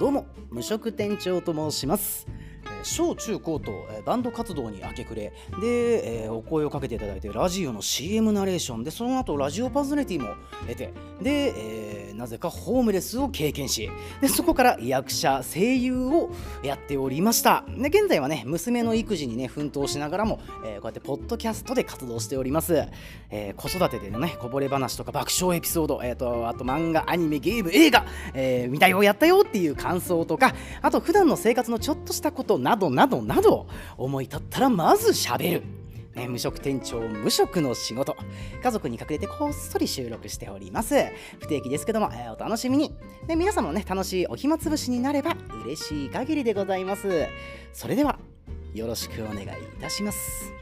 どうも無職店長と申します。小中高とバンド活動に明け暮れで、えー、お声をかけていただいてラジオの CM ナレーションでその後ラジオパーソナリティも得てで、えー、なぜかホームレスを経験しでそこから役者声優をやっておりました。で現在はね娘の育児にね奮闘しながらも、えー、こうやってポッドキャストで活動しております、え子育てでのねこぼれ話とか爆笑エピソード、えーと、あと漫画アニメゲーム映画、え見たよやったよっていう感想とかあと普段の生活のちょっとしたことななどなどなど思い立ったらまずしゃべる。ね、無職店長無職の仕事。家族に隠れてこっそり収録しております。不定期ですけども、えー、お楽しみに。で皆様もね楽しいお暇つぶしになれば嬉しい限りでございます。それではよろしくお願いいたします。